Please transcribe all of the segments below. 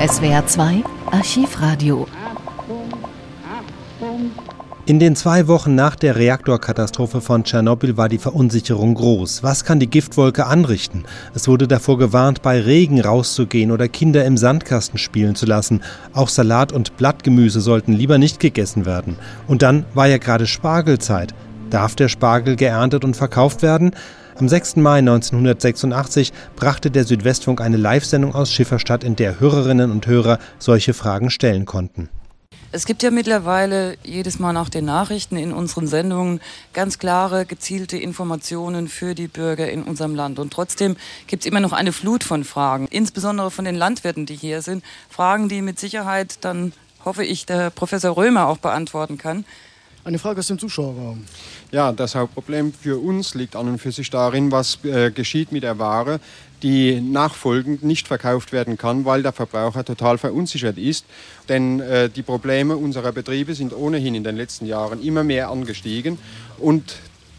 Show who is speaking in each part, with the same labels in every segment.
Speaker 1: SWR 2 Archivradio.
Speaker 2: In den zwei Wochen nach der Reaktorkatastrophe von Tschernobyl war die Verunsicherung groß. Was kann die Giftwolke anrichten? Es wurde davor gewarnt, bei Regen rauszugehen oder Kinder im Sandkasten spielen zu lassen. Auch Salat und Blattgemüse sollten lieber nicht gegessen werden. Und dann war ja gerade Spargelzeit. Darf der Spargel geerntet und verkauft werden? Am 6. Mai 1986 brachte der Südwestfunk eine Live-Sendung aus Schifferstadt, in der Hörerinnen und Hörer solche Fragen stellen konnten.
Speaker 3: Es gibt ja mittlerweile jedes Mal nach den Nachrichten in unseren Sendungen ganz klare, gezielte Informationen für die Bürger in unserem Land. Und trotzdem gibt es immer noch eine Flut von Fragen, insbesondere von den Landwirten, die hier sind. Fragen, die mit Sicherheit dann, hoffe ich, der Professor Römer auch beantworten kann.
Speaker 4: Eine Frage aus dem Zuschauerraum.
Speaker 5: Ja, das Hauptproblem für uns liegt an und für sich darin, was äh, geschieht mit der Ware, die nachfolgend nicht verkauft werden kann, weil der Verbraucher total verunsichert ist. Denn äh, die Probleme unserer Betriebe sind ohnehin in den letzten Jahren immer mehr angestiegen und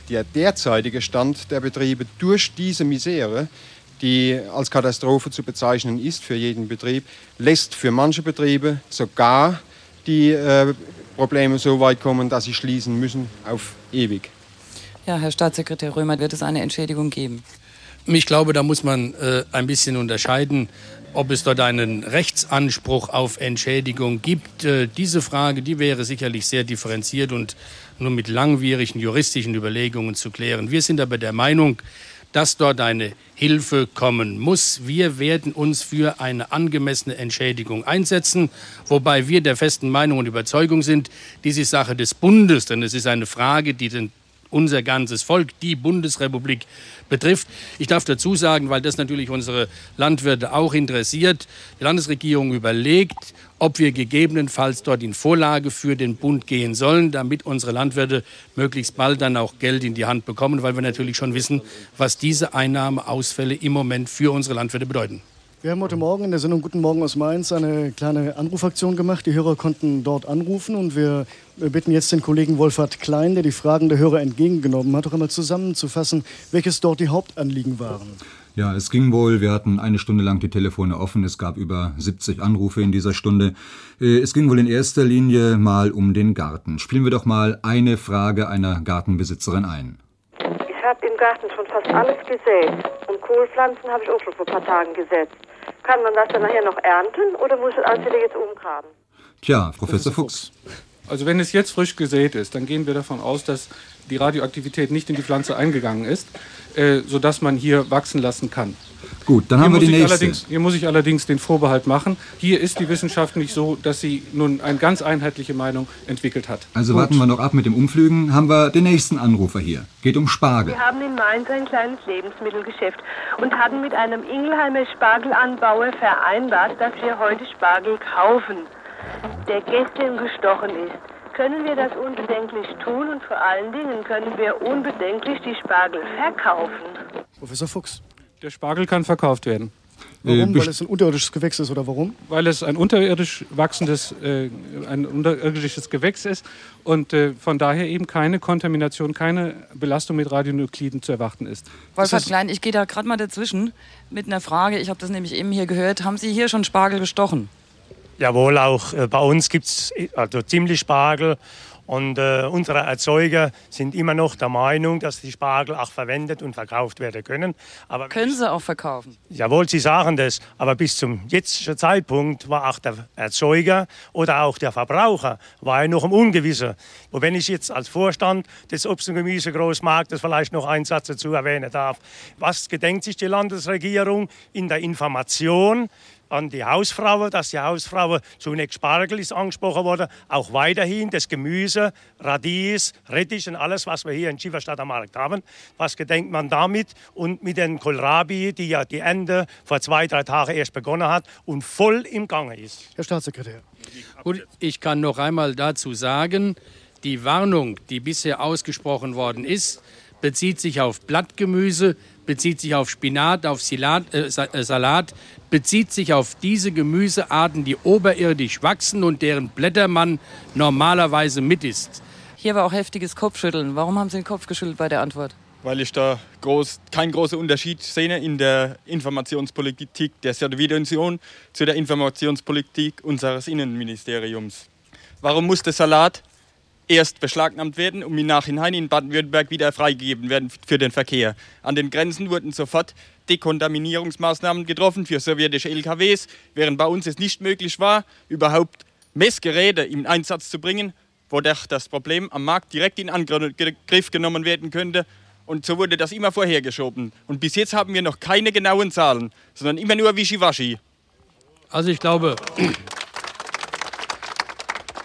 Speaker 5: der derzeitige Stand der Betriebe durch diese Misere die als Katastrophe zu bezeichnen ist für jeden Betrieb, lässt für manche Betriebe sogar die äh, Probleme so weit kommen, dass sie schließen müssen auf ewig.
Speaker 3: Ja, Herr Staatssekretär Römer, wird es eine Entschädigung geben?
Speaker 6: Ich glaube, da muss man äh, ein bisschen unterscheiden, ob es dort einen Rechtsanspruch auf Entschädigung gibt. Äh, diese Frage, die wäre sicherlich sehr differenziert und nur mit langwierigen juristischen Überlegungen zu klären. Wir sind aber der Meinung, dass dort eine Hilfe kommen muss. Wir werden uns für eine angemessene Entschädigung einsetzen, wobei wir der festen Meinung und Überzeugung sind, dies ist Sache des Bundes, denn es ist eine Frage, die den unser ganzes Volk, die Bundesrepublik betrifft. Ich darf dazu sagen, weil das natürlich unsere Landwirte auch interessiert, die Landesregierung überlegt, ob wir gegebenenfalls dort in Vorlage für den Bund gehen sollen, damit unsere Landwirte möglichst bald dann auch Geld in die Hand bekommen, weil wir natürlich schon wissen, was diese Einnahmeausfälle im Moment für unsere Landwirte bedeuten.
Speaker 4: Wir haben heute Morgen in der Sendung Guten Morgen aus Mainz eine kleine Anrufaktion gemacht. Die Hörer konnten dort anrufen und wir bitten jetzt den Kollegen Wolfhard Klein, der die Fragen der Hörer entgegengenommen hat, auch einmal zusammenzufassen, welches dort die Hauptanliegen waren.
Speaker 7: Ja, es ging wohl. Wir hatten eine Stunde lang die Telefone offen. Es gab über 70 Anrufe in dieser Stunde. Äh, es ging wohl in erster Linie mal um den Garten. Spielen wir doch mal eine Frage einer Gartenbesitzerin ein.
Speaker 8: Ich habe im Garten schon fast alles gesät. Und Kohlpflanzen habe ich auch schon vor ein paar Tagen gesetzt. Kann man das dann nachher noch ernten oder muss ich alles wieder jetzt umgraben?
Speaker 7: Tja, Professor Fuchs.
Speaker 9: Also wenn es jetzt frisch gesät ist, dann gehen wir davon aus, dass die Radioaktivität nicht in die Pflanze eingegangen ist, äh, sodass man hier wachsen lassen kann.
Speaker 7: Gut, dann hier haben wir die nächste.
Speaker 9: Hier muss ich allerdings den Vorbehalt machen. Hier ist die Wissenschaft nicht so, dass sie nun eine ganz einheitliche Meinung entwickelt hat.
Speaker 7: Also Gut. warten wir noch ab mit dem Umflügen. Haben wir den nächsten Anrufer hier. Geht um Spargel.
Speaker 8: Wir haben in Mainz ein kleines Lebensmittelgeschäft und hatten mit einem Ingelheimer Spargelanbauer vereinbart, dass wir heute Spargel kaufen, der gestern gestochen ist. Können wir das unbedenklich tun und vor allen Dingen können wir unbedenklich die Spargel verkaufen?
Speaker 4: Professor Fuchs.
Speaker 9: Der Spargel kann verkauft werden.
Speaker 4: Warum? Äh, Weil es ein unterirdisches Gewächs ist oder warum?
Speaker 9: Weil es ein unterirdisch wachsendes, äh, ein unterirdisches Gewächs ist und äh, von daher eben keine Kontamination, keine Belastung mit Radionukliden zu erwarten ist.
Speaker 3: Wolfhard Klein, ich gehe da gerade mal dazwischen mit einer Frage. Ich habe das nämlich eben hier gehört. Haben Sie hier schon Spargel gestochen?
Speaker 10: Jawohl, auch äh, bei uns gibt es also ziemlich Spargel und äh, unsere Erzeuger sind immer noch der Meinung, dass die Spargel auch verwendet und verkauft werden können.
Speaker 3: Aber können sie auch verkaufen?
Speaker 10: Jawohl, sie sagen das. Aber bis zum jetzigen Zeitpunkt war auch der Erzeuger oder auch der Verbraucher war ja noch im Ungewissen. Und wenn ich jetzt als Vorstand des Obst- und Gemüsegroßmarktes vielleicht noch einen Satz dazu erwähnen darf. Was gedenkt sich die Landesregierung in der Information an die Hausfrauen, dass die Hausfrauen zunächst Spargel ist angesprochen worden, auch weiterhin das Gemüse, Radies, Rettich und alles, was wir hier in Schieferstadt am Markt haben. Was gedenkt man damit und mit den Kohlrabi, die ja die Ende vor zwei, drei Tagen erst begonnen hat und voll im Gange ist?
Speaker 4: Herr Staatssekretär.
Speaker 6: Gut, ich kann noch einmal dazu sagen, die Warnung, die bisher ausgesprochen worden ist, bezieht sich auf Blattgemüse, bezieht sich auf Spinat, auf Salat, äh, äh, Salat, bezieht sich auf diese Gemüsearten, die oberirdisch wachsen und deren Blätter man normalerweise mit isst.
Speaker 3: Hier war auch heftiges Kopfschütteln. Warum haben Sie den Kopf geschüttelt bei der Antwort?
Speaker 11: weil ich da groß, keinen großen Unterschied sehe in der Informationspolitik der Sowjetunion zu der Informationspolitik unseres Innenministeriums. Warum muss der Salat erst beschlagnahmt werden, um im Nachhinein in Baden-Württemberg wieder freigegeben werden für den Verkehr? An den Grenzen wurden sofort Dekontaminierungsmaßnahmen getroffen für sowjetische LKWs, während bei uns es nicht möglich war, überhaupt Messgeräte in Einsatz zu bringen, wo das Problem am Markt direkt in Angriff genommen werden könnte. Und so wurde das immer vorhergeschoben. Und bis jetzt haben wir noch keine genauen Zahlen, sondern immer nur Wischiwaschi.
Speaker 6: Also ich glaube,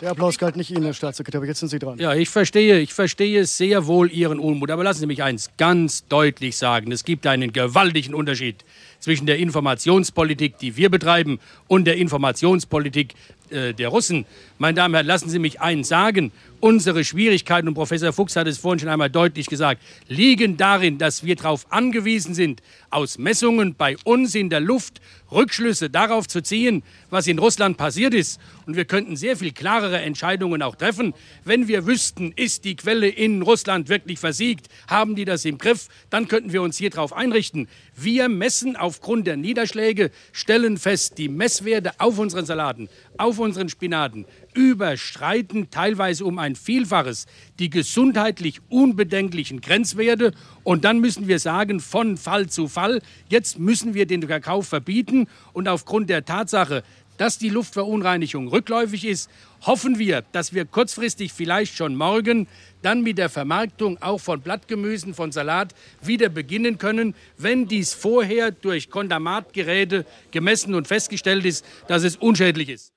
Speaker 4: der Applaus galt nicht Ihnen, Herr Staatssekretär, aber jetzt sind Sie dran.
Speaker 6: Ja, ich verstehe, ich verstehe sehr wohl Ihren Unmut. Aber lassen Sie mich eins ganz deutlich sagen. Es gibt einen gewaltigen Unterschied zwischen der Informationspolitik, die wir betreiben, und der Informationspolitik äh, der Russen. Meine Damen und Herren, lassen Sie mich eins sagen. Unsere Schwierigkeiten, und Professor Fuchs hat es vorhin schon einmal deutlich gesagt, liegen darin, dass wir darauf angewiesen sind, aus Messungen bei uns in der Luft Rückschlüsse darauf zu ziehen, was in Russland passiert ist. Und wir könnten sehr viel klarere Entscheidungen auch treffen, wenn wir wüssten, ist die Quelle in Russland wirklich versiegt, haben die das im Griff, dann könnten wir uns hier darauf einrichten. Wir messen aufgrund der Niederschläge, stellen fest, die Messwerte auf unseren Salaten, auf unseren Spinaten überstreiten teilweise um ein Vielfaches die gesundheitlich unbedenklichen Grenzwerte. Und dann müssen wir sagen, von Fall zu Fall, jetzt müssen wir den Verkauf verbieten. Und aufgrund der Tatsache, dass die Luftverunreinigung rückläufig ist, hoffen wir, dass wir kurzfristig vielleicht schon morgen dann mit der Vermarktung auch von Blattgemüsen, von Salat wieder beginnen können, wenn dies vorher durch Kondamatgeräte gemessen und festgestellt ist, dass es unschädlich ist.